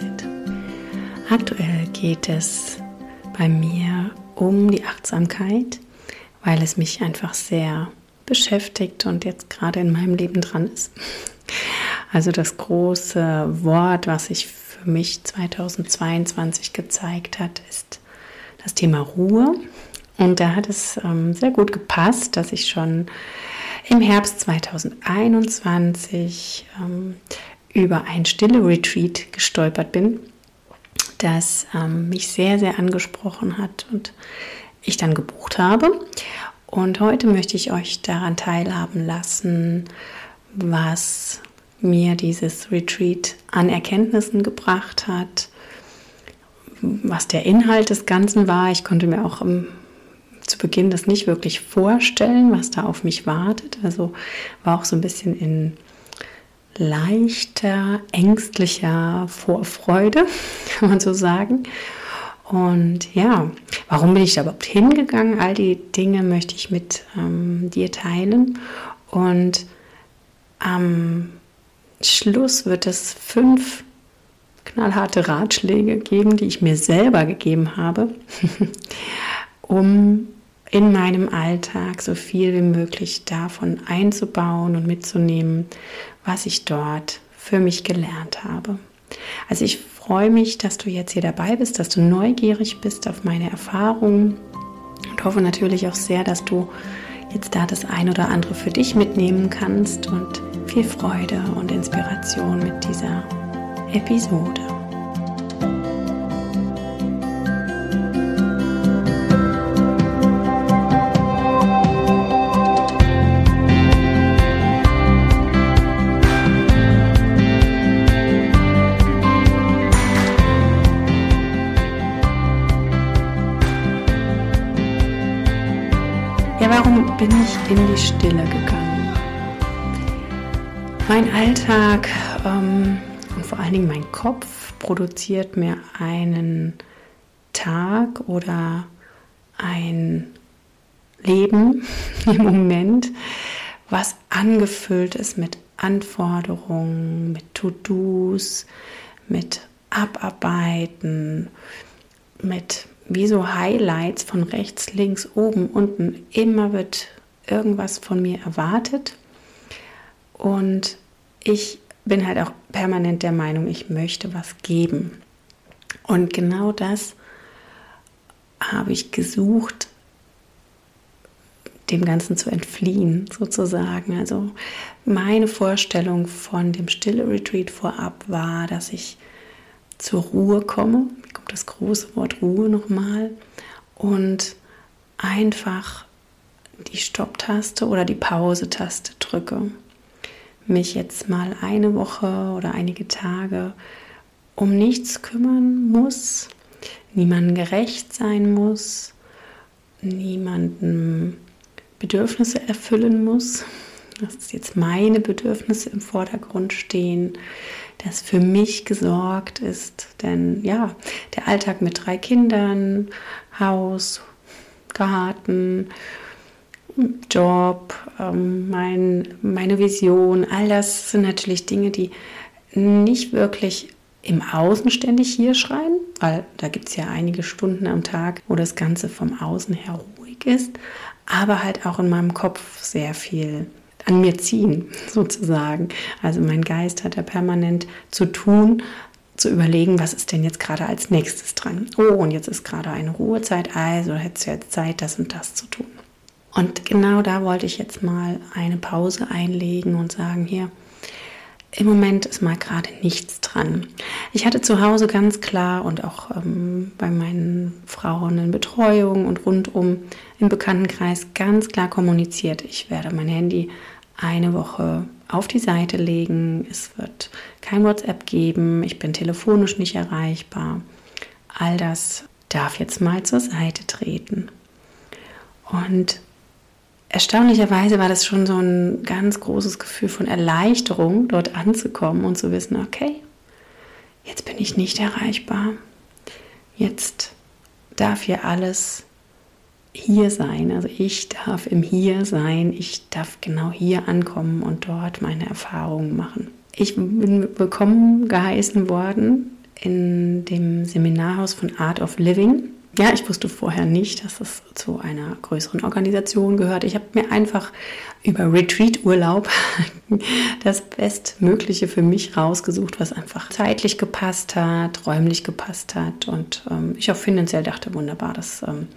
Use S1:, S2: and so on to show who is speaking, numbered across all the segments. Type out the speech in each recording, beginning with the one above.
S1: Mama-Mindset. Aktuell geht es bei mir um die Achtsamkeit, weil es mich einfach sehr beschäftigt und jetzt gerade in meinem Leben dran ist. Also das große Wort, was sich für mich 2022 gezeigt hat, ist das Thema Ruhe und da hat es ähm, sehr gut gepasst, dass ich schon im Herbst 2021 ähm, über ein stille Retreat gestolpert bin, das ähm, mich sehr, sehr angesprochen hat und ich dann gebucht habe. Und heute möchte ich euch daran teilhaben lassen, was mir dieses Retreat an Erkenntnissen gebracht hat, was der Inhalt des Ganzen war. Ich konnte mir auch im zu Beginn das nicht wirklich vorstellen, was da auf mich wartet. Also war auch so ein bisschen in leichter, ängstlicher Vorfreude, kann man so sagen. Und ja, warum bin ich da überhaupt hingegangen? All die Dinge möchte ich mit ähm, dir teilen. Und am Schluss wird es fünf knallharte Ratschläge geben, die ich mir selber gegeben habe, um in meinem Alltag so viel wie möglich davon einzubauen und mitzunehmen, was ich dort für mich gelernt habe. Also ich freue mich, dass du jetzt hier dabei bist, dass du neugierig bist auf meine Erfahrungen und hoffe natürlich auch sehr, dass du jetzt da das ein oder andere für dich mitnehmen kannst und viel Freude und Inspiration mit dieser Episode. In die Stille gegangen? Mein Alltag ähm, und vor allen Dingen mein Kopf produziert mir einen Tag oder ein Leben im Moment, was angefüllt ist mit Anforderungen, mit To-Dos, mit Abarbeiten, mit wie so Highlights von rechts, links, oben, unten. Immer wird irgendwas von mir erwartet. Und ich bin halt auch permanent der Meinung, ich möchte was geben. Und genau das habe ich gesucht, dem Ganzen zu entfliehen, sozusagen. Also meine Vorstellung von dem Stille Retreat vorab war, dass ich zur Ruhe komme. Kommt das große Wort Ruhe nochmal. Und einfach die Stopptaste oder die Pause-Taste drücke. Mich jetzt mal eine Woche oder einige Tage um nichts kümmern muss, niemandem gerecht sein muss, niemandem Bedürfnisse erfüllen muss, dass jetzt meine Bedürfnisse im Vordergrund stehen, dass für mich gesorgt ist. Denn ja, der Alltag mit drei Kindern, Haus, Garten, Job, ähm, mein, meine Vision, all das sind natürlich Dinge, die nicht wirklich im Außen ständig hier schreien, weil da gibt es ja einige Stunden am Tag, wo das Ganze vom Außen her ruhig ist, aber halt auch in meinem Kopf sehr viel an mir ziehen, sozusagen. Also mein Geist hat da permanent zu tun, zu überlegen, was ist denn jetzt gerade als nächstes dran. Oh, und jetzt ist gerade eine Ruhezeit, also hättest du jetzt Zeit, das und das zu tun. Und genau da wollte ich jetzt mal eine Pause einlegen und sagen, hier, im Moment ist mal gerade nichts dran. Ich hatte zu Hause ganz klar und auch ähm, bei meinen Frauen in Betreuung und rundum im Bekanntenkreis ganz klar kommuniziert, ich werde mein Handy eine Woche auf die Seite legen. Es wird kein WhatsApp geben. Ich bin telefonisch nicht erreichbar. All das darf jetzt mal zur Seite treten. Und erstaunlicherweise war das schon so ein ganz großes Gefühl von Erleichterung, dort anzukommen und zu wissen, okay, jetzt bin ich nicht erreichbar. Jetzt darf hier alles hier sein. Also ich darf im Hier sein, ich darf genau hier ankommen und dort meine Erfahrungen machen. Ich bin willkommen geheißen worden in dem Seminarhaus von Art of Living. Ja, ich wusste vorher nicht, dass es zu einer größeren Organisation gehört. Ich habe mir einfach über Retreat-Urlaub das Bestmögliche für mich rausgesucht, was einfach zeitlich gepasst hat, räumlich gepasst hat und ähm, ich auch finanziell dachte, wunderbar, das ähm,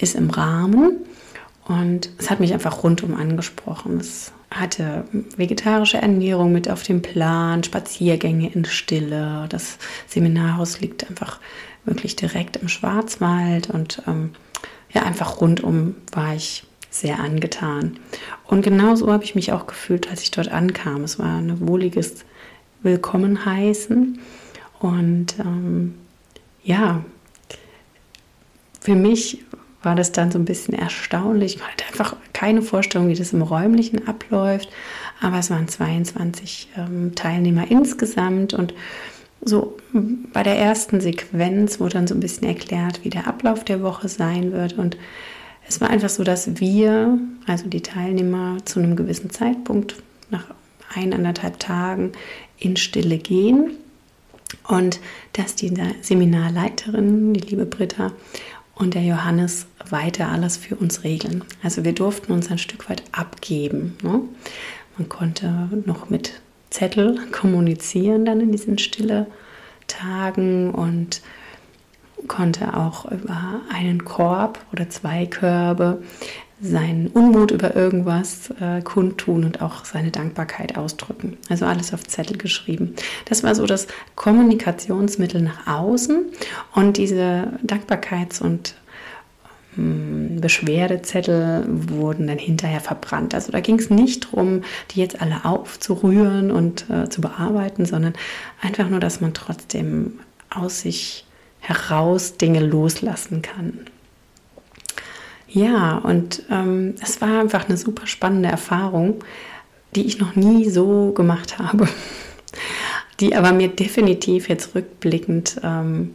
S1: ist im Rahmen. Und es hat mich einfach rundum angesprochen. Es hatte vegetarische Ernährung mit auf dem Plan, Spaziergänge in Stille. Das Seminarhaus liegt einfach wirklich direkt im Schwarzwald und ähm, ja, einfach rundum war ich sehr angetan. Und genauso habe ich mich auch gefühlt, als ich dort ankam. Es war ein wohliges Willkommen heißen. Und ähm, ja, für mich war das dann so ein bisschen erstaunlich. Ich hatte einfach keine Vorstellung, wie das im Räumlichen abläuft. Aber es waren 22 ähm, Teilnehmer insgesamt und so bei der ersten Sequenz wurde dann so ein bisschen erklärt, wie der Ablauf der Woche sein wird. Und es war einfach so, dass wir, also die Teilnehmer, zu einem gewissen Zeitpunkt, nach eineinhalb Tagen, in Stille gehen. Und dass die Seminarleiterin, die liebe Britta, und der Johannes weiter alles für uns regeln. Also wir durften uns ein Stück weit abgeben. Ne? Man konnte noch mit Zettel kommunizieren dann in diesen stille Tagen und konnte auch über einen Korb oder zwei Körbe seinen Unmut über irgendwas äh, kundtun und auch seine Dankbarkeit ausdrücken. Also alles auf Zettel geschrieben. Das war so das Kommunikationsmittel nach außen und diese Dankbarkeits- und ähm, Beschwerdezettel wurden dann hinterher verbrannt. Also da ging es nicht darum, die jetzt alle aufzurühren und äh, zu bearbeiten, sondern einfach nur, dass man trotzdem aus sich heraus Dinge loslassen kann. Ja, und ähm, es war einfach eine super spannende Erfahrung, die ich noch nie so gemacht habe, die aber mir definitiv jetzt rückblickend ähm,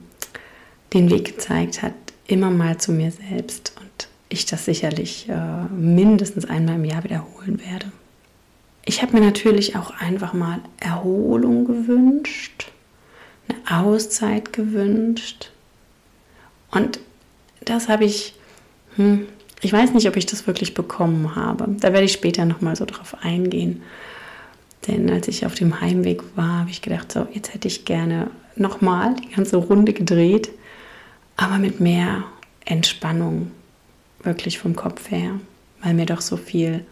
S1: den Weg gezeigt hat, immer mal zu mir selbst und ich das sicherlich äh, mindestens einmal im Jahr wiederholen werde. Ich habe mir natürlich auch einfach mal Erholung gewünscht, eine Auszeit gewünscht und das habe ich hm, ich weiß nicht, ob ich das wirklich bekommen habe. Da werde ich später nochmal so drauf eingehen. Denn als ich auf dem Heimweg war, habe ich gedacht, so, jetzt hätte ich gerne nochmal die ganze Runde gedreht, aber mit mehr Entspannung, wirklich vom Kopf her, weil mir doch so viel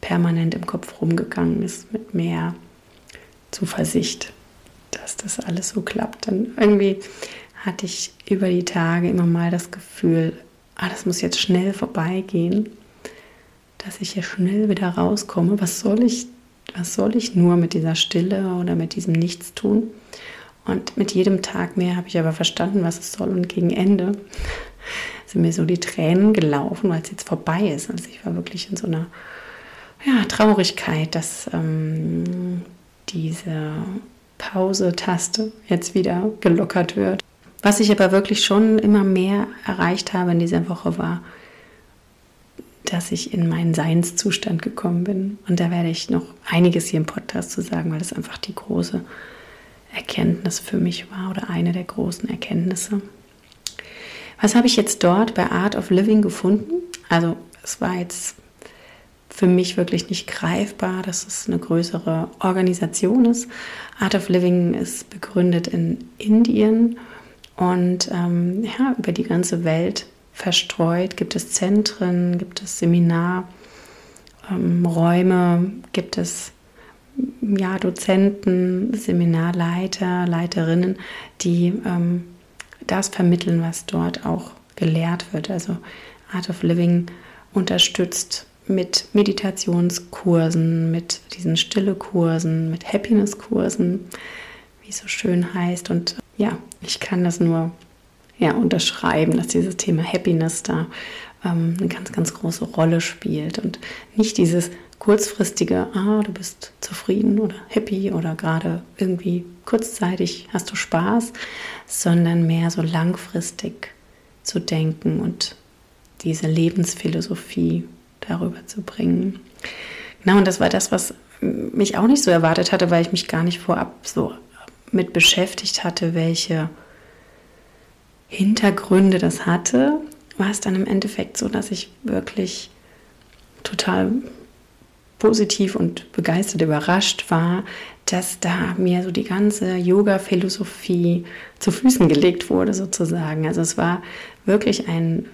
S1: permanent im Kopf rumgegangen ist, mit mehr Zuversicht, dass das alles so klappt. Und irgendwie hatte ich über die Tage immer mal das Gefühl, ah, das muss jetzt schnell vorbeigehen, dass ich hier schnell wieder rauskomme. Was soll ich, was soll ich nur mit dieser Stille oder mit diesem Nichtstun? Und mit jedem Tag mehr habe ich aber verstanden, was es soll. Und gegen Ende sind mir so die Tränen gelaufen, weil es jetzt vorbei ist. Also ich war wirklich in so einer ja, Traurigkeit, dass ähm, diese Pause-Taste jetzt wieder gelockert wird. Was ich aber wirklich schon immer mehr erreicht habe in dieser Woche war, dass ich in meinen Seinszustand gekommen bin. Und da werde ich noch einiges hier im Podcast zu sagen, weil das einfach die große Erkenntnis für mich war oder eine der großen Erkenntnisse. Was habe ich jetzt dort bei Art of Living gefunden? Also es war jetzt für mich wirklich nicht greifbar, dass es eine größere Organisation ist. Art of Living ist begründet in Indien und ähm, ja, über die ganze Welt verstreut gibt es Zentren, gibt es Seminarräume, ähm, gibt es ja, Dozenten, Seminarleiter, Leiterinnen, die ähm, das vermitteln, was dort auch gelehrt wird. Also Art of Living unterstützt mit Meditationskursen, mit diesen Stille-Kursen, mit Happiness-Kursen, wie es so schön heißt. Und ja, ich kann das nur ja, unterschreiben, dass dieses Thema Happiness da ähm, eine ganz, ganz große Rolle spielt und nicht dieses kurzfristige, ah, du bist zufrieden oder happy oder gerade irgendwie kurzzeitig hast du Spaß, sondern mehr so langfristig zu denken und diese Lebensphilosophie darüber zu bringen. Genau, und das war das, was mich auch nicht so erwartet hatte, weil ich mich gar nicht vorab so mit beschäftigt hatte, welche Hintergründe das hatte, war es dann im Endeffekt so, dass ich wirklich total positiv und begeistert überrascht war, dass da mir so die ganze Yoga-Philosophie zu Füßen gelegt wurde, sozusagen. Also es war wirklich ein,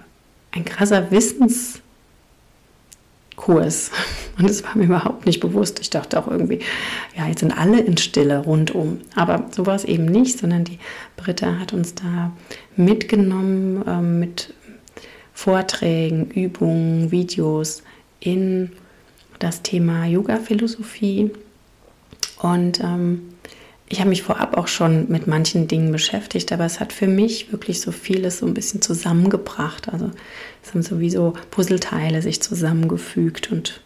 S1: ein krasser Wissenskurs. Und es war mir überhaupt nicht bewusst. Ich dachte auch irgendwie, ja, jetzt sind alle in Stille rundum. Aber so war es eben nicht, sondern die Britta hat uns da mitgenommen ähm, mit Vorträgen, Übungen, Videos in das Thema Yoga-Philosophie. Und ähm, ich habe mich vorab auch schon mit manchen Dingen beschäftigt, aber es hat für mich wirklich so vieles so ein bisschen zusammengebracht. Also es haben sowieso Puzzleteile sich zusammengefügt und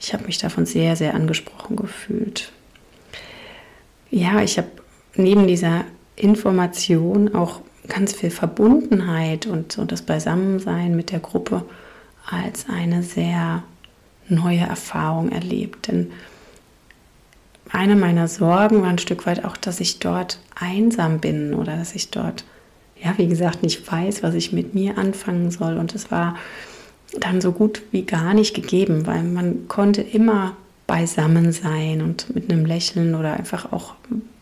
S1: ich habe mich davon sehr, sehr angesprochen gefühlt. Ja, ich habe neben dieser Information auch ganz viel Verbundenheit und so das Beisammensein mit der Gruppe als eine sehr neue Erfahrung erlebt. Denn eine meiner Sorgen war ein Stück weit auch, dass ich dort einsam bin oder dass ich dort, ja, wie gesagt, nicht weiß, was ich mit mir anfangen soll. Und es war dann so gut wie gar nicht gegeben, weil man konnte immer beisammen sein und mit einem Lächeln oder einfach auch,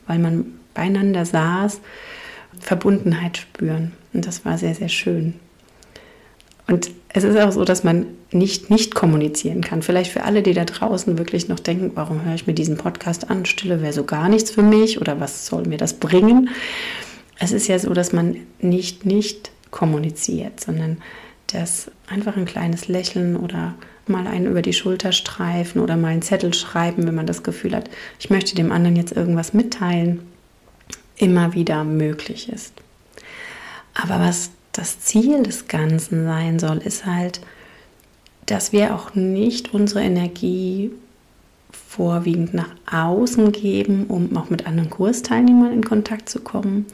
S1: weil man beieinander saß, Verbundenheit spüren. Und das war sehr, sehr schön. Und es ist auch so, dass man nicht nicht kommunizieren kann. Vielleicht für alle, die da draußen wirklich noch denken, warum höre ich mir diesen Podcast an? Stille wäre so gar nichts für mich oder was soll mir das bringen? Es ist ja so, dass man nicht nicht kommuniziert, sondern dass einfach ein kleines Lächeln oder mal einen über die Schulter streifen oder mal einen Zettel schreiben, wenn man das Gefühl hat, ich möchte dem anderen jetzt irgendwas mitteilen, immer wieder möglich ist. Aber was das Ziel des Ganzen sein soll, ist halt, dass wir auch nicht unsere Energie vorwiegend nach außen geben, um auch mit anderen Kursteilnehmern in Kontakt zu kommen,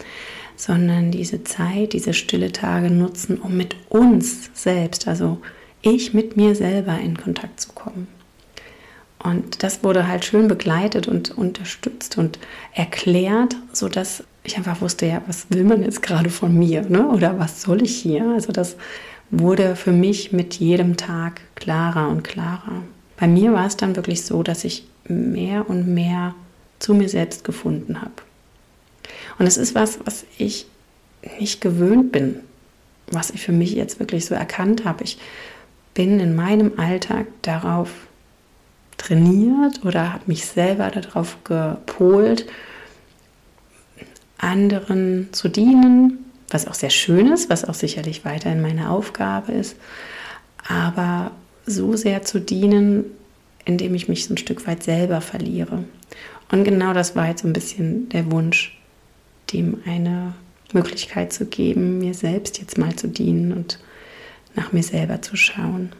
S1: sondern diese Zeit, diese stille Tage nutzen, um mit uns selbst, also ich mit mir selber in Kontakt zu kommen. Und das wurde halt schön begleitet und unterstützt und erklärt, sodass ich einfach wusste, ja, was will man jetzt gerade von mir? Ne? Oder was soll ich hier? Also das wurde für mich mit jedem Tag klarer und klarer. Bei mir war es dann wirklich so, dass ich mehr und mehr zu mir selbst gefunden habe. Und es ist was, was ich nicht gewöhnt bin, was ich für mich jetzt wirklich so erkannt habe. Ich bin in meinem Alltag darauf trainiert oder habe mich selber darauf gepolt, anderen zu dienen, was auch sehr schön ist, was auch sicherlich weiterhin meine Aufgabe ist, aber so sehr zu dienen, indem ich mich so ein Stück weit selber verliere. Und genau das war jetzt so ein bisschen der Wunsch, dem eine Möglichkeit zu geben, mir selbst jetzt mal zu dienen und nach mir selber zu schauen.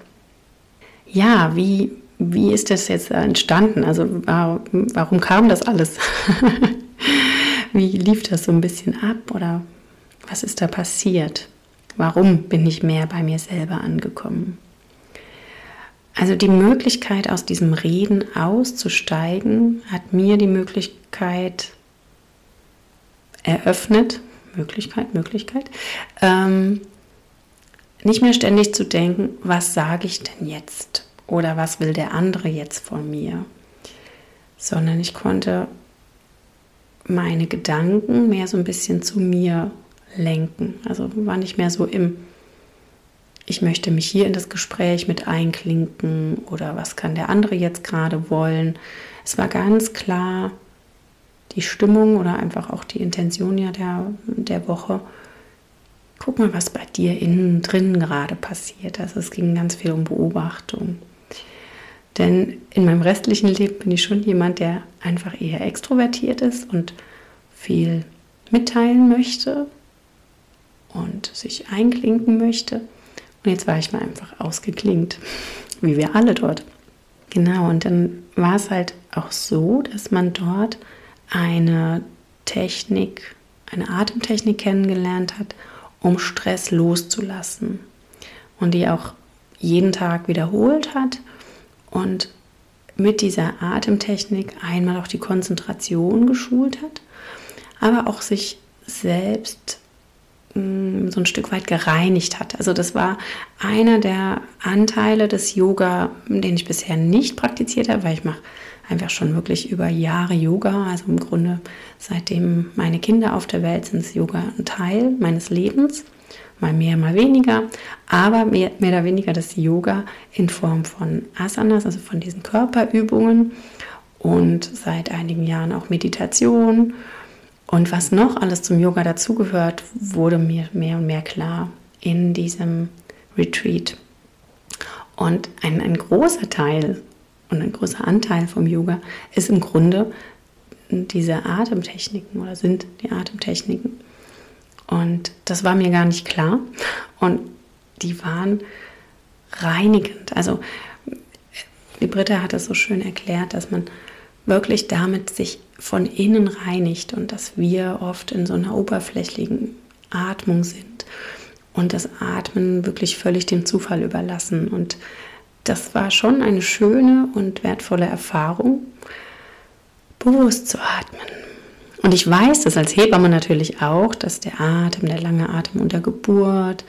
S1: Ja, wie, wie ist das jetzt entstanden? Also warum, kam das alles? Wie lief das so ein bisschen ab oder was ist da passiert? Warum bin ich mehr bei mir selber angekommen? Also die Möglichkeit, aus diesem Reden auszusteigen, hat mir die Möglichkeit eröffnet, Möglichkeit, Möglichkeit, ähm, nicht mehr ständig zu denken, was sage ich denn jetzt oder was will der andere jetzt von mir, sondern ich konnte meine Gedanken mehr so ein bisschen zu mir lenken. Also war nicht mehr so im, ich möchte mich hier in das Gespräch mit einklinken oder was kann der andere jetzt gerade wollen. Es war ganz klar die Stimmung oder einfach auch die Intention ja der, der Woche. Guck mal, was bei dir innen drin gerade passiert. Also es ging ganz viel um Beobachtung. Denn in meinem restlichen Leben bin ich schon jemand, der einfach eher extrovertiert ist und viel mitteilen möchte und sich einklinken möchte. Und jetzt war ich mal einfach ausgeklingt, wie wir alle dort. Genau, und dann war es halt auch so, dass man dort eine Technik, eine Atemtechnik kennengelernt hat, um Stress loszulassen. und die auch jeden Tag wiederholt hat und mit dieser Atemtechnik einmal auch die Konzentration geschult hat, aber auch sich selbst mm, so ein Stück weit gereinigt hat. Also das war einer der Anteile des Yoga, den ich bisher nicht praktiziert habe, weil ich mache einfach schon wirklich über Jahre Yoga. Also im Grunde seitdem meine Kinder auf der Welt sind, ist Yoga ein Teil meines Lebens. Mal mehr, mal weniger. Aber mehr, mehr oder weniger das Yoga in Form von Asanas, also von diesen Körperübungen. Und seit einigen Jahren auch Meditation. Und was noch alles zum Yoga dazugehört, wurde mir mehr und mehr klar in diesem Retreat. Und ein, ein großer Teil und ein großer Anteil vom Yoga ist im Grunde diese Atemtechniken oder sind die Atemtechniken. Und das war mir gar nicht klar. Und die waren reinigend. Also die Britta hat es so schön erklärt, dass man wirklich damit sich von innen reinigt und dass wir oft in so einer oberflächlichen Atmung sind und das Atmen wirklich völlig dem Zufall überlassen. Und das war schon eine schöne und wertvolle Erfahrung, bewusst zu atmen. Und ich weiß das als Hebamme natürlich auch, dass der Atem, der lange Atem unter Geburt,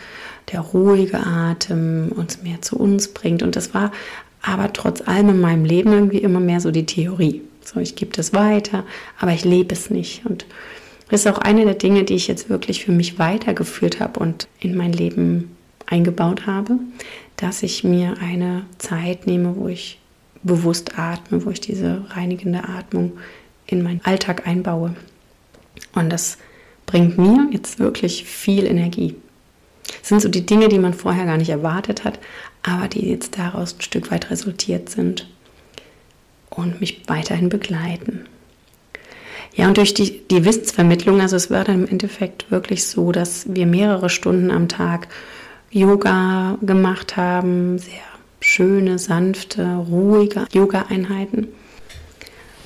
S1: der ruhige Atem uns mehr zu uns bringt. Und das war aber trotz allem in meinem Leben irgendwie immer mehr so die Theorie. So, ich gebe das weiter, aber ich lebe es nicht. Und das ist auch eine der Dinge, die ich jetzt wirklich für mich weitergeführt habe und in mein Leben eingebaut habe, dass ich mir eine Zeit nehme, wo ich bewusst atme, wo ich diese reinigende Atmung in meinen Alltag einbaue. Und das bringt mir jetzt wirklich viel Energie. Das sind so die Dinge, die man vorher gar nicht erwartet hat, aber die jetzt daraus ein Stück weit resultiert sind und mich weiterhin begleiten. Ja, und durch die, die Wissensvermittlung, also es war dann im Endeffekt wirklich so, dass wir mehrere Stunden am Tag Yoga gemacht haben, sehr schöne, sanfte, ruhige Yoga-Einheiten.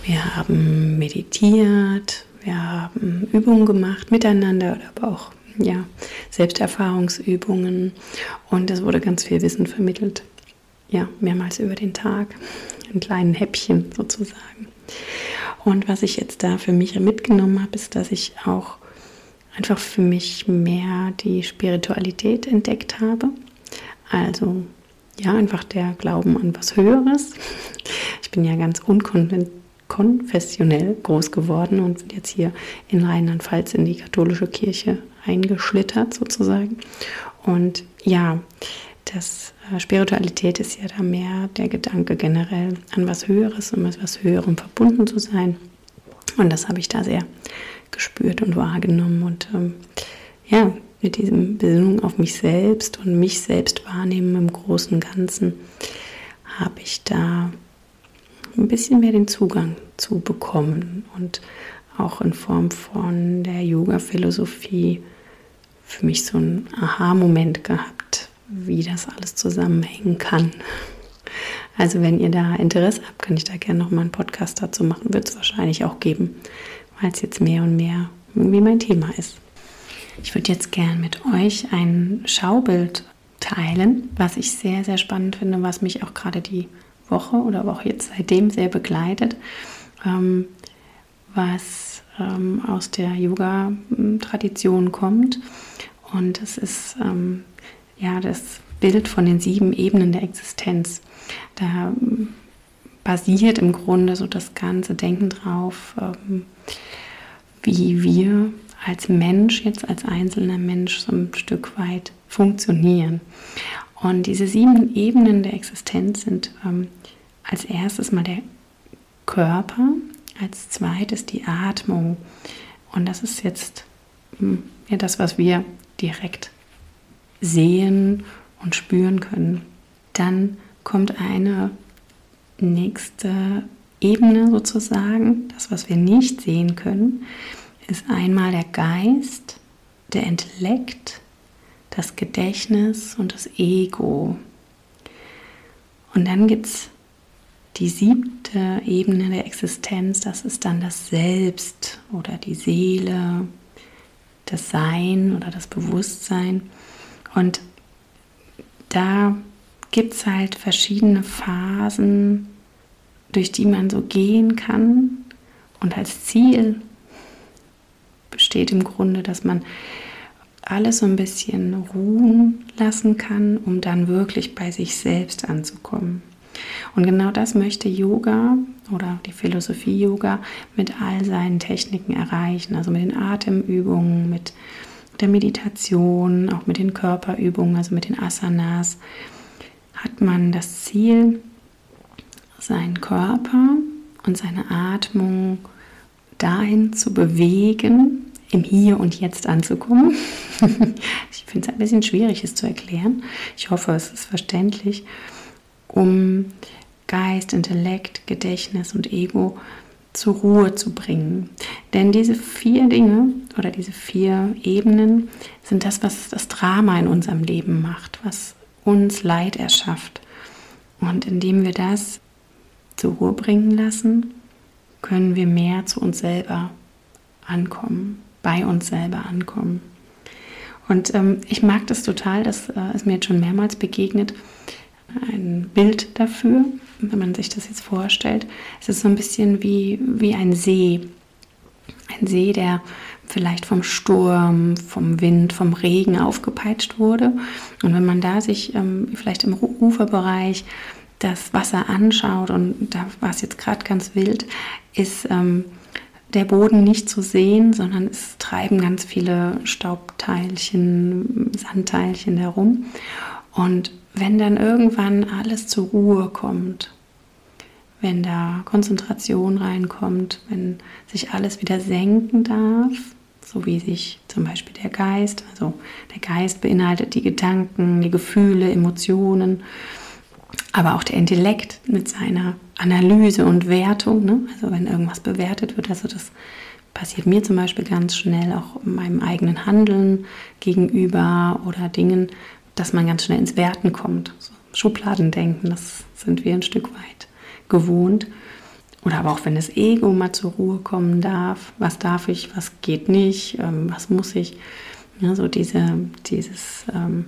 S1: Wir haben meditiert, wir haben Übungen gemacht miteinander oder aber auch ja, Selbsterfahrungsübungen und es wurde ganz viel Wissen vermittelt. Ja, mehrmals über den Tag, in kleinen Häppchen sozusagen. Und was ich jetzt da für mich mitgenommen habe, ist, dass ich auch einfach für mich mehr die Spiritualität entdeckt habe. Also ja, einfach der Glauben an was Höheres. Ich bin ja ganz unkonfessionell groß geworden und bin jetzt hier in Rheinland-Pfalz in die katholische Kirche eingeschlittert sozusagen. Und ja, das äh, Spiritualität ist ja da mehr der Gedanke generell an was Höheres und mit was Höherem verbunden zu sein. Und das habe ich da sehr gespürt und wahrgenommen. Und ähm, ja, mit diesem Besinnung auf mich selbst und mich selbst wahrnehmen im großen Ganzen, habe ich da ein bisschen mehr den Zugang zu bekommen und auch in Form von der Yoga-Philosophie für mich so einen Aha-Moment gehabt, wie das alles zusammenhängen kann. Also wenn ihr da Interesse habt, kann ich da gerne noch mal einen Podcast dazu machen. Wird es wahrscheinlich auch geben, weil es jetzt mehr und mehr irgendwie mein Thema ist. Ich würde jetzt gern mit euch ein Schaubild teilen, was ich sehr, sehr spannend finde, was mich auch gerade die Woche oder auch jetzt seitdem sehr begleitet, ähm, was ähm, aus der Yoga-Tradition kommt. Und es ist ähm, ja das Bild von den sieben Ebenen der Existenz. Da basiert im Grunde so das ganze Denken drauf, ähm, wie wir als Mensch, jetzt als einzelner Mensch so ein Stück weit funktionieren. Und diese sieben Ebenen der Existenz sind ähm, als erstes mal der Körper, als zweites die Atmung. Und das ist jetzt hm, ja, das, was wir direkt sehen und spüren können. Dann kommt eine nächste Ebene sozusagen, das, was wir nicht sehen können ist einmal der Geist, der Intellekt, das Gedächtnis und das Ego. Und dann gibt es die siebte Ebene der Existenz, das ist dann das Selbst oder die Seele, das Sein oder das Bewusstsein. Und da gibt es halt verschiedene Phasen, durch die man so gehen kann. Und als Ziel besteht im Grunde, dass man alles so ein bisschen ruhen lassen kann, um dann wirklich bei sich selbst anzukommen. Und genau das möchte Yoga oder die Philosophie Yoga mit all seinen Techniken erreichen, also mit den Atemübungen, mit der Meditation, auch mit den Körperübungen, also mit den Asanas, hat man das Ziel, seinen Körper und seine Atmung dahin zu bewegen, im Hier und Jetzt anzukommen. ich finde es ein bisschen schwierig, es zu erklären. Ich hoffe, es ist verständlich, um Geist, Intellekt, Gedächtnis und Ego zur Ruhe zu bringen. Denn diese vier Dinge oder diese vier Ebenen sind das, was das Drama in unserem Leben macht, was uns Leid erschafft. Und indem wir das zur Ruhe bringen lassen, können wir mehr zu uns selber ankommen, bei uns selber ankommen. Und ähm, ich mag das total, das äh, ist mir jetzt schon mehrmals begegnet, ein Bild dafür, wenn man sich das jetzt vorstellt. Es ist so ein bisschen wie, wie ein See. Ein See, der vielleicht vom Sturm, vom Wind, vom Regen aufgepeitscht wurde. Und wenn man da sich ähm, vielleicht im Uferbereich das Wasser anschaut, und da war es jetzt gerade ganz wild, ist ähm, der Boden nicht zu sehen, sondern es treiben ganz viele Staubteilchen, Sandteilchen herum. Und wenn dann irgendwann alles zur Ruhe kommt, wenn da Konzentration reinkommt, wenn sich alles wieder senken darf, so wie sich zum Beispiel der Geist, also der Geist beinhaltet die Gedanken, die Gefühle, Emotionen, aber auch der Intellekt mit seiner Analyse und Wertung, ne? also wenn irgendwas bewertet wird, also das passiert mir zum Beispiel ganz schnell auch meinem eigenen Handeln gegenüber oder Dingen, dass man ganz schnell ins Werten kommt. So Schubladendenken, das sind wir ein Stück weit gewohnt. Oder aber auch wenn das Ego mal zur Ruhe kommen darf, was darf ich, was geht nicht, ähm, was muss ich. Ja, so diese, dieses, ähm,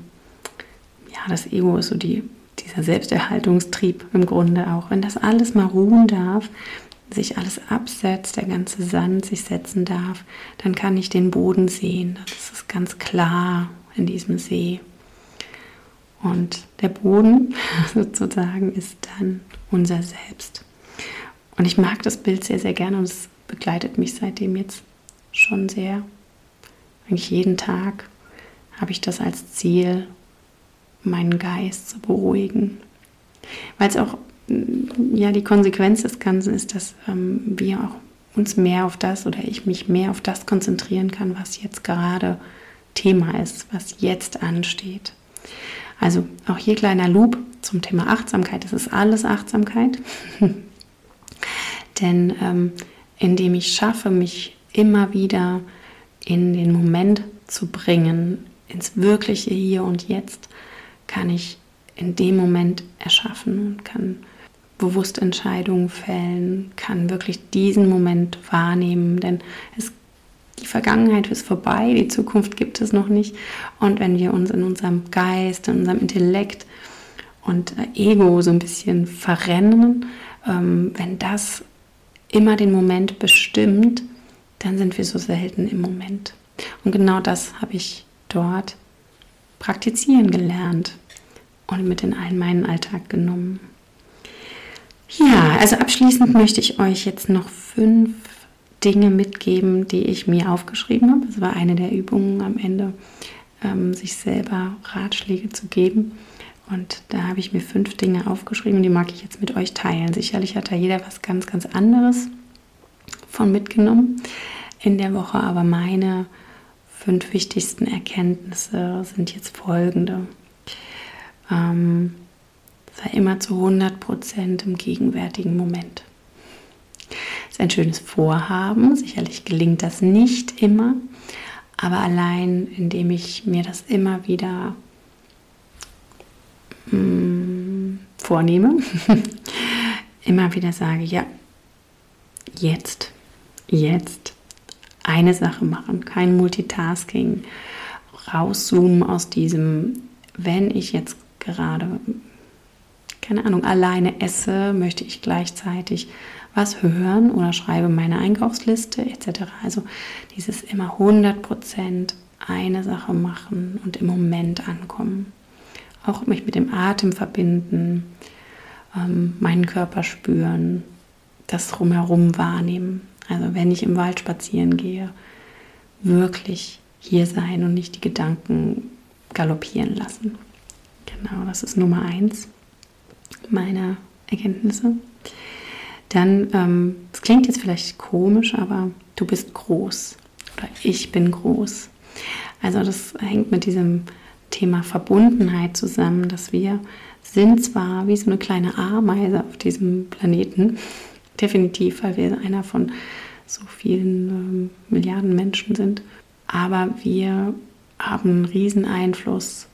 S1: ja, das Ego ist so die, dieser Selbsterhaltungstrieb im Grunde auch. Wenn das alles mal ruhen darf, sich alles absetzt, der ganze Sand sich setzen darf, dann kann ich den Boden sehen. Das ist ganz klar in diesem See. Und der Boden sozusagen ist dann unser Selbst. Und ich mag das Bild sehr, sehr gerne und es begleitet mich seitdem jetzt schon sehr. Eigentlich jeden Tag habe ich das als Ziel, meinen Geist zu beruhigen. Weil es auch mm, ja die Konsequenz des Ganzen ist, dass ähm, wir auch uns mehr auf das oder ich mich mehr auf das konzentrieren kann, was jetzt gerade Thema ist, was jetzt ansteht. Also auch hier kleiner Loop zum Thema Achtsamkeit. Es ist alles Achtsamkeit. Denn ähm, indem ich schaffe, mich immer wieder in den Moment zu bringen, ins wirkliche Hier und Jetzt, kann ich in dem Moment erschaffen und kann bewusst Entscheidungen fällen, kann wirklich diesen Moment wahrnehmen, denn es, die Vergangenheit ist vorbei, die Zukunft gibt es noch nicht. Und wenn wir uns in unserem Geist, in unserem Intellekt und äh, Ego so ein bisschen verrennen, ähm, wenn das immer den Moment bestimmt, dann sind wir so selten im Moment. Und genau das habe ich dort praktizieren gelernt und mit in allen meinen Alltag genommen. Ja, also abschließend möchte ich euch jetzt noch fünf Dinge mitgeben, die ich mir aufgeschrieben habe. Das war eine der Übungen am Ende, ähm, sich selber Ratschläge zu geben. Und da habe ich mir fünf Dinge aufgeschrieben, die mag ich jetzt mit euch teilen. Sicherlich hat da jeder was ganz, ganz anderes von mitgenommen in der Woche, aber meine fünf wichtigsten Erkenntnisse sind jetzt folgende. Ähm, sei immer zu 100 Prozent im gegenwärtigen Moment. Ist ein schönes Vorhaben. Sicherlich gelingt das nicht immer, aber allein indem ich mir das immer wieder mm, vornehme, immer wieder sage, ja, jetzt, jetzt eine Sache machen, kein Multitasking, rauszoomen aus diesem, wenn ich jetzt gerade, keine Ahnung, alleine esse, möchte ich gleichzeitig was hören oder schreibe meine Einkaufsliste etc. Also dieses immer 100% eine Sache machen und im Moment ankommen. Auch mich mit dem Atem verbinden, ähm, meinen Körper spüren, das drumherum wahrnehmen. Also wenn ich im Wald spazieren gehe, wirklich hier sein und nicht die Gedanken galoppieren lassen. Genau, das ist Nummer eins meiner Erkenntnisse. Dann, es ähm, klingt jetzt vielleicht komisch, aber du bist groß oder ich bin groß. Also das hängt mit diesem Thema Verbundenheit zusammen, dass wir sind zwar wie so eine kleine Ameise auf diesem Planeten, definitiv, weil wir einer von so vielen ähm, Milliarden Menschen sind, aber wir haben einen riesen Einfluss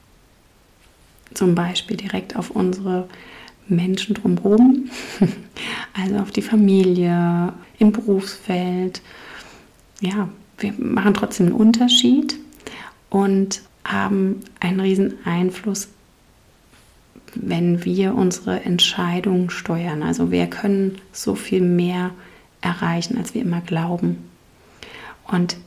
S1: zum Beispiel direkt auf unsere Menschen drumherum, also auf die Familie, im Berufsfeld. Ja, wir machen trotzdem einen Unterschied und haben einen riesen Einfluss, wenn wir unsere Entscheidungen steuern. Also wir können so viel mehr erreichen, als wir immer glauben. Und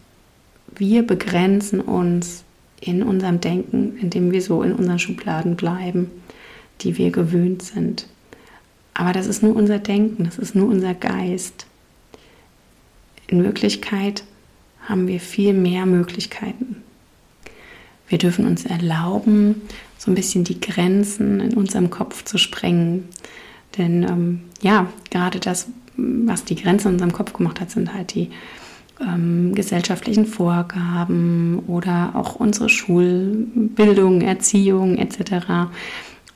S1: wir begrenzen uns in unserem Denken, indem wir so in unseren Schubladen bleiben, die wir gewöhnt sind. Aber das ist nur unser Denken, das ist nur unser Geist. In Wirklichkeit haben wir viel mehr Möglichkeiten. Wir dürfen uns erlauben, so ein bisschen die Grenzen in unserem Kopf zu sprengen. Denn ähm, ja, gerade das, was die Grenzen in unserem Kopf gemacht hat, sind halt die ähm, gesellschaftlichen Vorgaben oder auch unsere Schulbildung, Erziehung etc.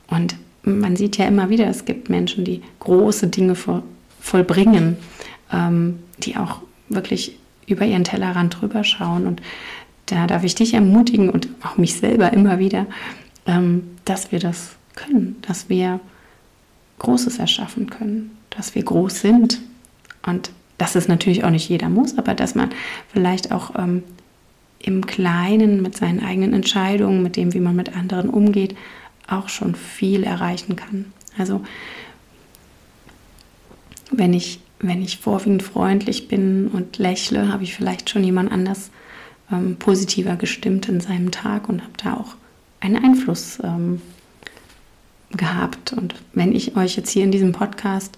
S1: Und man sieht ja immer wieder, es gibt Menschen, die große Dinge voll, vollbringen, ähm, die auch wirklich über ihren Tellerrand drüber schauen. Und da darf ich dich ermutigen und auch mich selber immer wieder, ähm, dass wir das können, dass wir Großes erschaffen können, dass wir groß sind. Und dass es natürlich auch nicht jeder muss, aber dass man vielleicht auch ähm, im Kleinen mit seinen eigenen Entscheidungen, mit dem, wie man mit anderen umgeht, auch schon viel erreichen kann. Also wenn ich, wenn ich vorwiegend freundlich bin und lächle, habe ich vielleicht schon jemand anders ähm, positiver gestimmt in seinem Tag und habe da auch einen Einfluss ähm, gehabt. Und wenn ich euch jetzt hier in diesem Podcast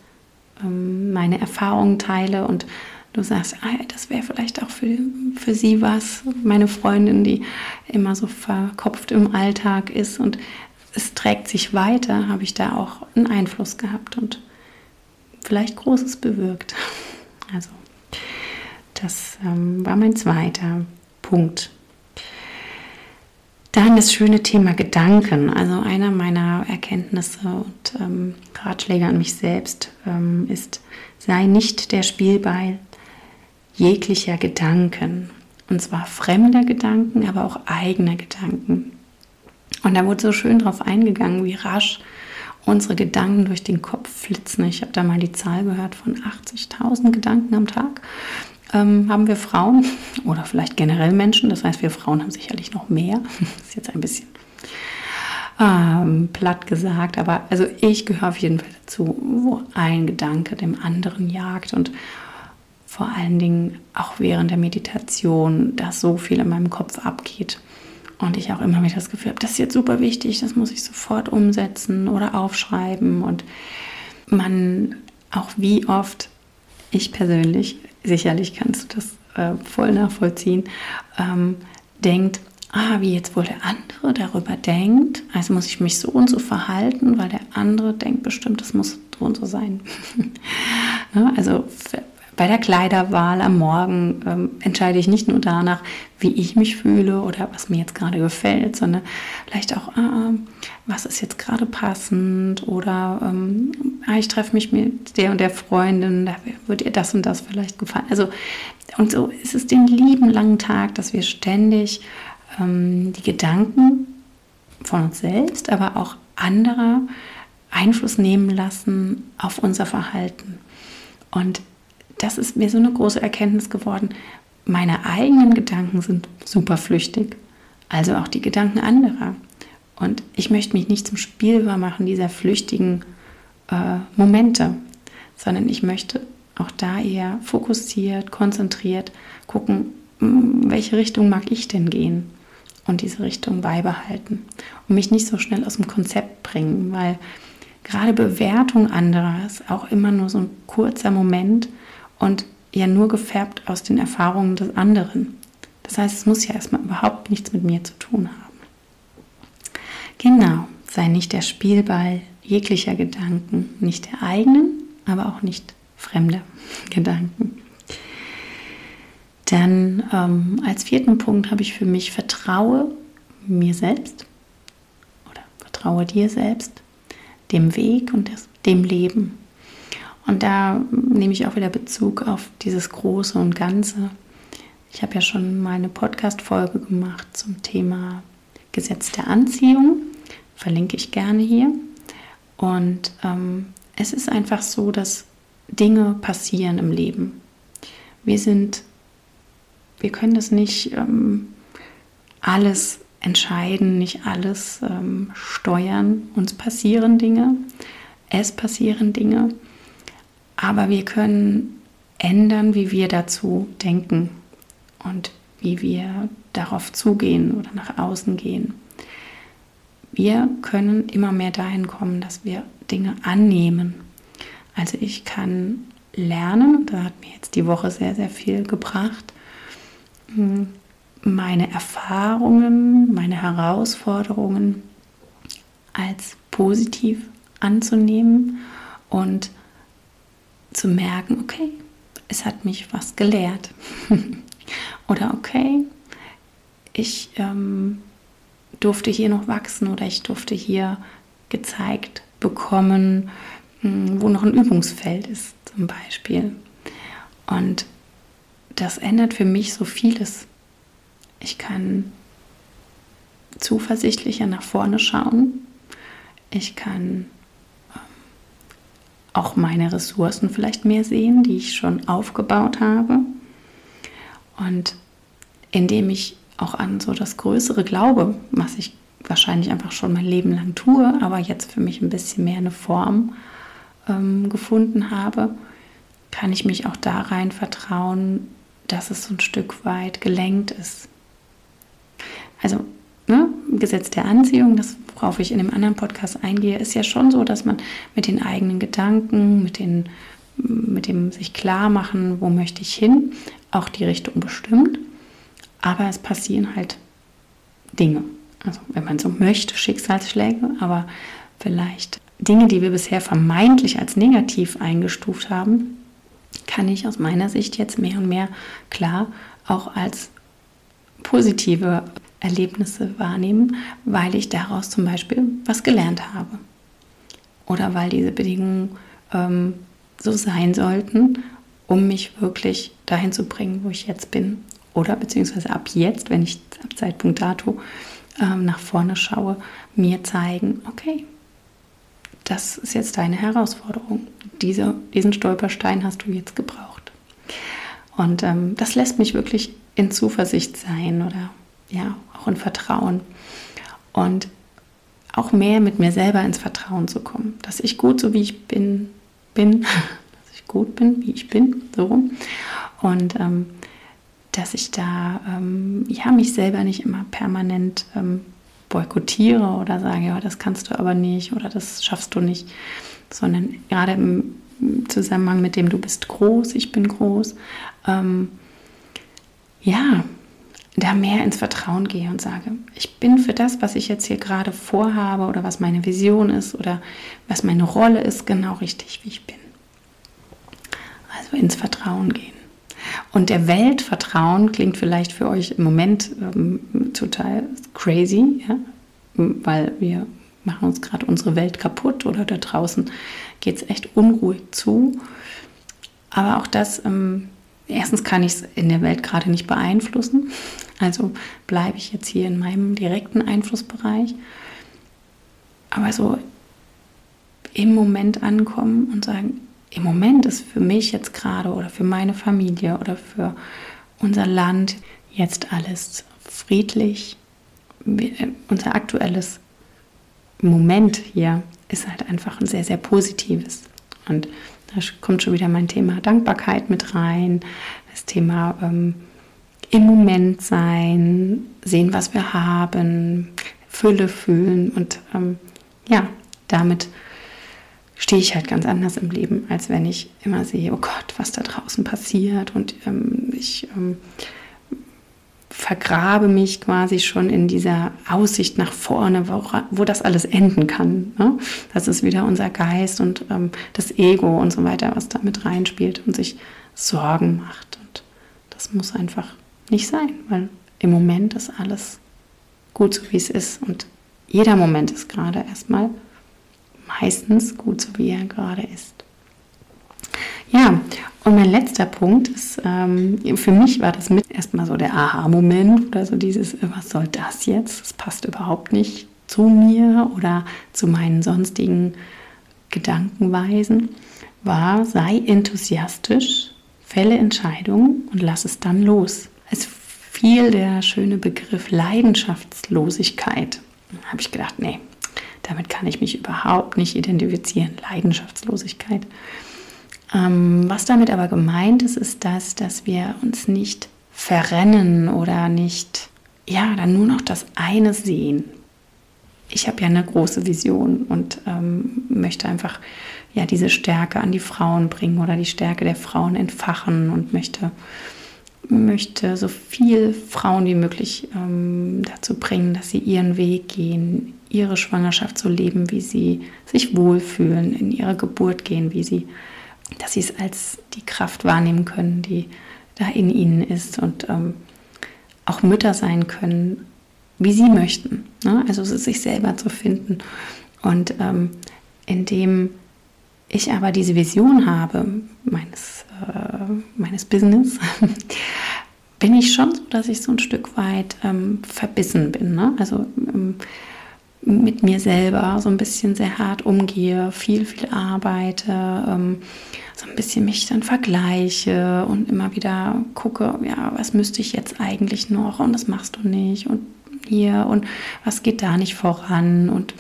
S1: ähm, meine Erfahrungen teile und du sagst, ah, das wäre vielleicht auch für, für sie was, meine Freundin, die immer so verkopft im Alltag ist und es trägt sich weiter, habe ich da auch einen Einfluss gehabt und vielleicht Großes bewirkt. Also das ähm, war mein zweiter Punkt. Dann das schöne Thema Gedanken. Also einer meiner Erkenntnisse und ähm, Ratschläge an mich selbst ähm, ist, sei nicht der Spielball jeglicher Gedanken. Und zwar fremder Gedanken, aber auch eigener Gedanken. Und da wurde so schön drauf eingegangen, wie rasch unsere Gedanken durch den Kopf flitzen. Ich habe da mal die Zahl gehört von 80.000 Gedanken am Tag ähm, haben wir Frauen oder vielleicht generell Menschen. Das heißt, wir Frauen haben sicherlich noch mehr. Das ist jetzt ein bisschen ähm, platt gesagt, aber also ich gehöre auf jeden Fall dazu, wo ein Gedanke dem anderen jagt und vor allen Dingen auch während der Meditation, dass so viel in meinem Kopf abgeht und ich auch immer wieder das Gefühl habe, das ist jetzt super wichtig, das muss ich sofort umsetzen oder aufschreiben und man auch wie oft ich persönlich sicherlich kannst du das äh, voll nachvollziehen, ähm, denkt, ah, wie jetzt wohl der andere darüber denkt, also muss ich mich so und so verhalten, weil der andere denkt bestimmt, das muss so und so sein. ne? Also bei der Kleiderwahl am Morgen ähm, entscheide ich nicht nur danach, wie ich mich fühle oder was mir jetzt gerade gefällt, sondern vielleicht auch, ah, was ist jetzt gerade passend oder ähm, ah, ich treffe mich mit der und der Freundin, da wird ihr das und das vielleicht gefallen. Also, und so ist es den lieben langen Tag, dass wir ständig ähm, die Gedanken von uns selbst, aber auch anderer Einfluss nehmen lassen auf unser Verhalten. Und das ist mir so eine große Erkenntnis geworden. Meine eigenen Gedanken sind super flüchtig, also auch die Gedanken anderer. Und ich möchte mich nicht zum Spielball machen dieser flüchtigen äh, Momente, sondern ich möchte auch da eher fokussiert, konzentriert gucken, hm, welche Richtung mag ich denn gehen und diese Richtung beibehalten und mich nicht so schnell aus dem Konzept bringen, weil gerade Bewertung anderer ist auch immer nur so ein kurzer Moment und ja nur gefärbt aus den Erfahrungen des anderen. Das heißt, es muss ja erstmal überhaupt nichts mit mir zu tun haben. Genau, sei nicht der Spielball jeglicher Gedanken, nicht der eigenen, aber auch nicht fremder Gedanken. Dann ähm, als vierten Punkt habe ich für mich Vertraue mir selbst oder Vertraue dir selbst, dem Weg und des, dem Leben. Und da nehme ich auch wieder Bezug auf dieses Große und Ganze. Ich habe ja schon mal eine Podcast-Folge gemacht zum Thema Gesetz der Anziehung. Verlinke ich gerne hier. Und ähm, es ist einfach so, dass Dinge passieren im Leben. Wir sind, wir können das nicht ähm, alles entscheiden, nicht alles ähm, steuern. Uns passieren Dinge, es passieren Dinge, aber wir können ändern, wie wir dazu denken und wie wir darauf zugehen oder nach außen gehen. Wir können immer mehr dahin kommen, dass wir Dinge annehmen also ich kann lernen, da hat mir jetzt die Woche sehr, sehr viel gebracht, hm, meine Erfahrungen, meine Herausforderungen als positiv anzunehmen und zu merken, okay, es hat mich was gelehrt. oder okay, ich ähm, durfte hier noch wachsen oder ich durfte hier gezeigt bekommen, hm, wo noch ein Übungsfeld ist zum Beispiel. Und das ändert für mich so vieles. Ich kann zuversichtlicher nach vorne schauen. Ich kann auch meine Ressourcen vielleicht mehr sehen, die ich schon aufgebaut habe. Und indem ich auch an so das Größere glaube, was ich wahrscheinlich einfach schon mein Leben lang tue, aber jetzt für mich ein bisschen mehr eine Form ähm, gefunden habe, kann ich mich auch da rein vertrauen, dass es so ein Stück weit gelenkt ist. Also ne, Gesetz der Anziehung, das worauf ich in dem anderen Podcast eingehe, ist ja schon so, dass man mit den eigenen Gedanken, mit, den, mit dem sich klar machen, wo möchte ich hin, auch die Richtung bestimmt. Aber es passieren halt Dinge. Also wenn man so möchte, Schicksalsschläge, aber vielleicht Dinge, die wir bisher vermeintlich als negativ eingestuft haben, kann ich aus meiner Sicht jetzt mehr und mehr klar auch als positive Erlebnisse wahrnehmen, weil ich daraus zum Beispiel was gelernt habe. Oder weil diese Bedingungen ähm, so sein sollten, um mich wirklich dahin zu bringen, wo ich jetzt bin. Oder beziehungsweise ab jetzt, wenn ich ab Zeitpunkt dato ähm, nach vorne schaue, mir zeigen, okay, das ist jetzt deine Herausforderung. Diese, diesen Stolperstein hast du jetzt gebraucht. Und ähm, das lässt mich wirklich in Zuversicht sein oder ja, auch in Vertrauen. Und auch mehr mit mir selber ins Vertrauen zu kommen, dass ich gut so wie ich bin, bin, dass ich gut bin, wie ich bin, so rum. Und ähm, dass ich da ähm, ja mich selber nicht immer permanent ähm, boykottiere oder sage, ja, das kannst du aber nicht oder das schaffst du nicht, sondern gerade im Zusammenhang mit dem, du bist groß, ich bin groß, ähm, ja, da mehr ins Vertrauen gehe und sage, ich bin für das, was ich jetzt hier gerade vorhabe oder was meine Vision ist oder was meine Rolle ist, genau richtig, wie ich bin. Also ins Vertrauen gehen. Und der Welt vertrauen klingt vielleicht für euch im Moment ähm, total crazy, ja? weil wir machen uns gerade unsere Welt kaputt oder da draußen geht es echt unruhig zu. Aber auch das, ähm, erstens kann ich es in der Welt gerade nicht beeinflussen. Also bleibe ich jetzt hier in meinem direkten Einflussbereich. Aber so im Moment ankommen und sagen, im Moment ist für mich jetzt gerade oder für meine Familie oder für unser Land jetzt alles friedlich. Unser aktuelles Moment hier ist halt einfach ein sehr, sehr positives. Und da kommt schon wieder mein Thema Dankbarkeit mit rein, das Thema ähm, im Moment sein, sehen, was wir haben, Fülle fühlen und ähm, ja, damit stehe ich halt ganz anders im Leben, als wenn ich immer sehe, oh Gott, was da draußen passiert und ähm, ich ähm, vergrabe mich quasi schon in dieser Aussicht nach vorne, wo, wo das alles enden kann. Ne? Das ist wieder unser Geist und ähm, das Ego und so weiter, was da mit reinspielt und sich Sorgen macht. Und das muss einfach nicht sein, weil im Moment ist alles gut so, wie es ist. Und jeder Moment ist gerade erstmal meistens gut so, wie er gerade ist. Ja, und mein letzter Punkt ist, ähm, für mich war das mit erstmal so der Aha-Moment oder so dieses, was soll das jetzt? Das passt überhaupt nicht zu mir oder zu meinen sonstigen Gedankenweisen, war, sei enthusiastisch, fälle Entscheidungen und lass es dann los. Es fiel der schöne Begriff Leidenschaftslosigkeit. Da habe ich gedacht, nee, damit kann ich mich überhaupt nicht identifizieren. Leidenschaftslosigkeit. Ähm, was damit aber gemeint ist, ist das, dass wir uns nicht verrennen oder nicht, ja, dann nur noch das eine sehen. Ich habe ja eine große Vision und ähm, möchte einfach ja diese Stärke an die Frauen bringen oder die Stärke der Frauen entfachen und möchte möchte so viel Frauen wie möglich ähm, dazu bringen, dass sie ihren Weg gehen, ihre Schwangerschaft so leben, wie sie sich wohlfühlen, in ihre Geburt gehen, wie sie dass sie es als die Kraft wahrnehmen können, die da in ihnen ist und ähm, auch Mütter sein können, wie sie möchten. Ne? Also sich selber zu finden. Und ähm, indem ich aber diese Vision habe meines, äh, meines Business, bin ich schon so, dass ich so ein Stück weit ähm, verbissen bin. Ne? Also ähm, mit mir selber so ein bisschen sehr hart umgehe, viel, viel arbeite, ähm, so ein bisschen mich dann vergleiche und immer wieder gucke, ja, was müsste ich jetzt eigentlich noch und das machst du nicht und hier und was geht da nicht voran und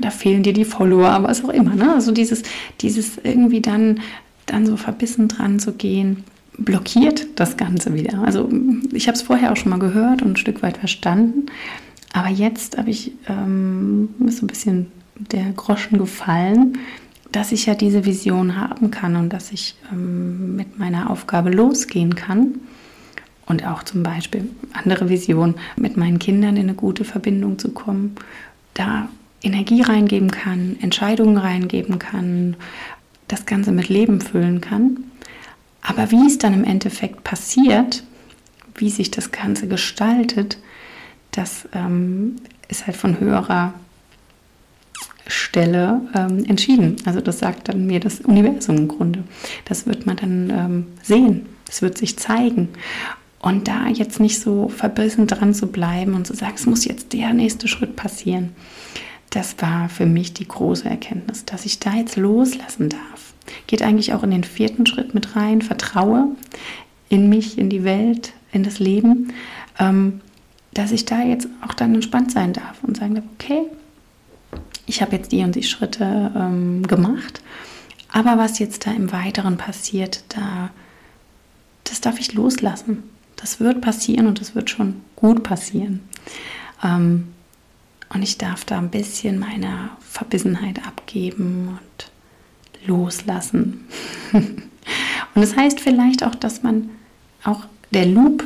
S1: da fehlen dir die Follower, was auch immer. Ne? Also dieses, dieses irgendwie dann, dann so verbissen dran zu gehen, blockiert das Ganze wieder. Also ich habe es vorher auch schon mal gehört und ein Stück weit verstanden. Aber jetzt habe ich ähm, so ein bisschen der Groschen gefallen, dass ich ja diese Vision haben kann und dass ich ähm, mit meiner Aufgabe losgehen kann. Und auch zum Beispiel andere Vision, mit meinen Kindern in eine gute Verbindung zu kommen, da Energie reingeben kann, Entscheidungen reingeben kann, das Ganze mit Leben füllen kann. Aber wie es dann im Endeffekt passiert, wie sich das Ganze gestaltet, das ähm, ist halt von höherer Stelle ähm, entschieden. Also das sagt dann mir das Universum im Grunde. Das wird man dann ähm, sehen. Es wird sich zeigen. Und da jetzt nicht so verbissen dran zu bleiben und zu sagen, es muss jetzt der nächste Schritt passieren, das war für mich die große Erkenntnis, dass ich da jetzt loslassen darf. Geht eigentlich auch in den vierten Schritt mit rein, vertraue in mich, in die Welt, in das Leben. Ähm, dass ich da jetzt auch dann entspannt sein darf und sagen darf, okay, ich habe jetzt die und die Schritte ähm, gemacht, aber was jetzt da im Weiteren passiert, da, das darf ich loslassen. Das wird passieren und das wird schon gut passieren. Ähm, und ich darf da ein bisschen meine Verbissenheit abgeben und loslassen. und das heißt vielleicht auch, dass man auch der Loop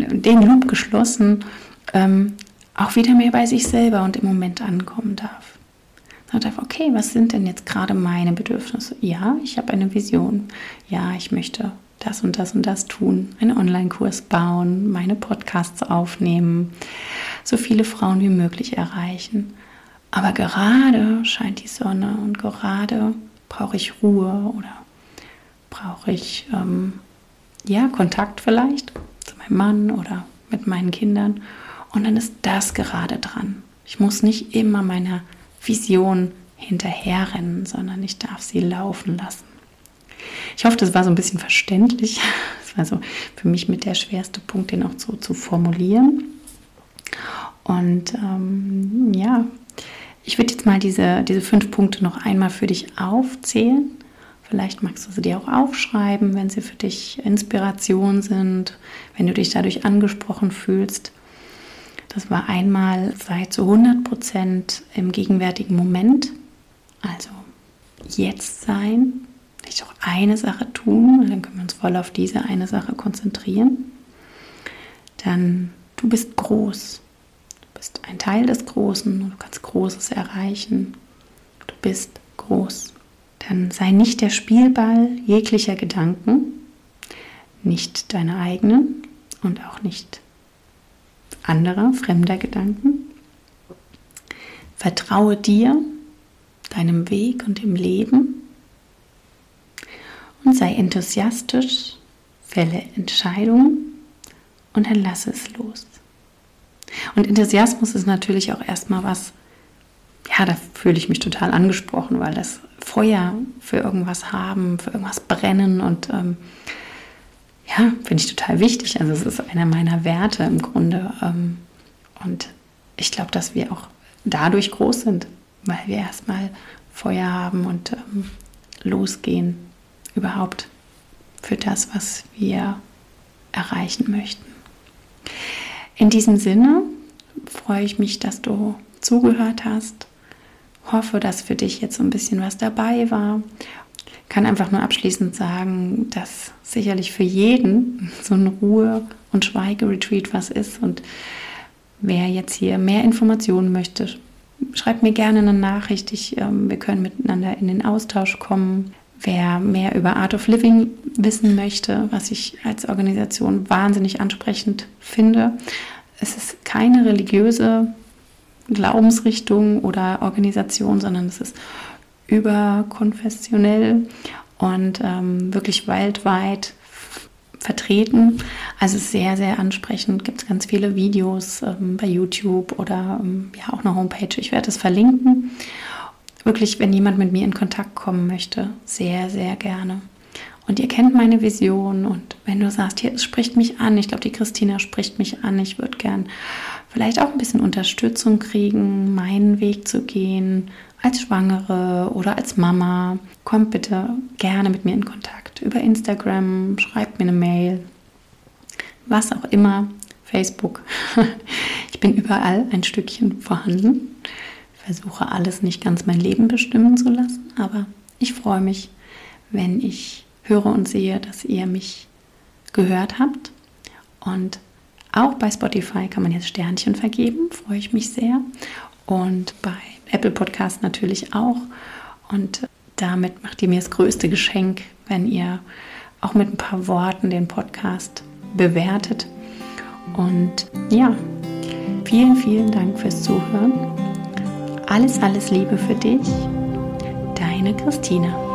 S1: den Loop geschlossen, ähm, auch wieder mehr bei sich selber und im Moment ankommen darf. Und darf, okay, was sind denn jetzt gerade meine Bedürfnisse? Ja, ich habe eine Vision. Ja, ich möchte das und das und das tun, einen Online-Kurs bauen, meine Podcasts aufnehmen, so viele Frauen wie möglich erreichen. Aber gerade scheint die Sonne und gerade brauche ich Ruhe oder brauche ich ähm, ja Kontakt vielleicht meinem Mann oder mit meinen Kindern. Und dann ist das gerade dran. Ich muss nicht immer meiner Vision hinterherrennen, sondern ich darf sie laufen lassen. Ich hoffe, das war so ein bisschen verständlich. Das war so für mich mit der schwerste Punkt, den auch so zu formulieren. Und ähm, ja, Ich würde jetzt mal diese, diese fünf Punkte noch einmal für dich aufzählen. Vielleicht magst du sie dir auch aufschreiben, wenn sie für dich Inspiration sind, wenn du dich dadurch angesprochen fühlst. Das war einmal, sei zu 100 Prozent im gegenwärtigen Moment, also jetzt sein, nicht auch eine Sache tun, dann können wir uns voll auf diese eine Sache konzentrieren. Dann, du bist groß, du bist ein Teil des Großen du kannst Großes erreichen. Du bist groß. Dann sei nicht der Spielball jeglicher Gedanken, nicht deine eigenen und auch nicht anderer, fremder Gedanken. Vertraue dir, deinem Weg und dem Leben und sei enthusiastisch, fälle Entscheidungen und dann lasse es los. Und Enthusiasmus ist natürlich auch erstmal was, ja, da fühle ich mich total angesprochen, weil das Feuer für irgendwas haben, für irgendwas brennen und ähm, ja, finde ich total wichtig. Also es ist einer meiner Werte im Grunde. Ähm, und ich glaube, dass wir auch dadurch groß sind, weil wir erstmal Feuer haben und ähm, losgehen überhaupt für das, was wir erreichen möchten. In diesem Sinne freue ich mich, dass du zugehört hast. Hoffe, dass für dich jetzt so ein bisschen was dabei war. Kann einfach nur abschließend sagen, dass sicherlich für jeden so ein Ruhe- und Schweigeretreat was ist. Und wer jetzt hier mehr Informationen möchte, schreibt mir gerne eine Nachricht. Ich, ähm, wir können miteinander in den Austausch kommen. Wer mehr über Art of Living wissen möchte, was ich als Organisation wahnsinnig ansprechend finde, es ist keine religiöse Glaubensrichtung oder Organisation, sondern es ist überkonfessionell und ähm, wirklich weltweit vertreten. Also sehr, sehr ansprechend. Gibt es ganz viele Videos ähm, bei YouTube oder ähm, ja auch eine Homepage. Ich werde es verlinken. Wirklich, wenn jemand mit mir in Kontakt kommen möchte, sehr, sehr gerne. Und ihr kennt meine Vision und wenn du sagst, hier, es spricht mich an, ich glaube, die Christina spricht mich an, ich würde gern vielleicht auch ein bisschen Unterstützung kriegen, meinen Weg zu gehen, als Schwangere oder als Mama, kommt bitte gerne mit mir in Kontakt. Über Instagram, schreibt mir eine Mail, was auch immer, Facebook. Ich bin überall ein Stückchen vorhanden. Versuche alles nicht ganz mein Leben bestimmen zu lassen, aber ich freue mich, wenn ich höre und sehe, dass ihr mich gehört habt. Und auch bei Spotify kann man jetzt Sternchen vergeben, freue ich mich sehr. Und bei Apple Podcast natürlich auch. Und damit macht ihr mir das größte Geschenk, wenn ihr auch mit ein paar Worten den Podcast bewertet. Und ja, vielen, vielen Dank fürs Zuhören. Alles, alles Liebe für dich. Deine Christina.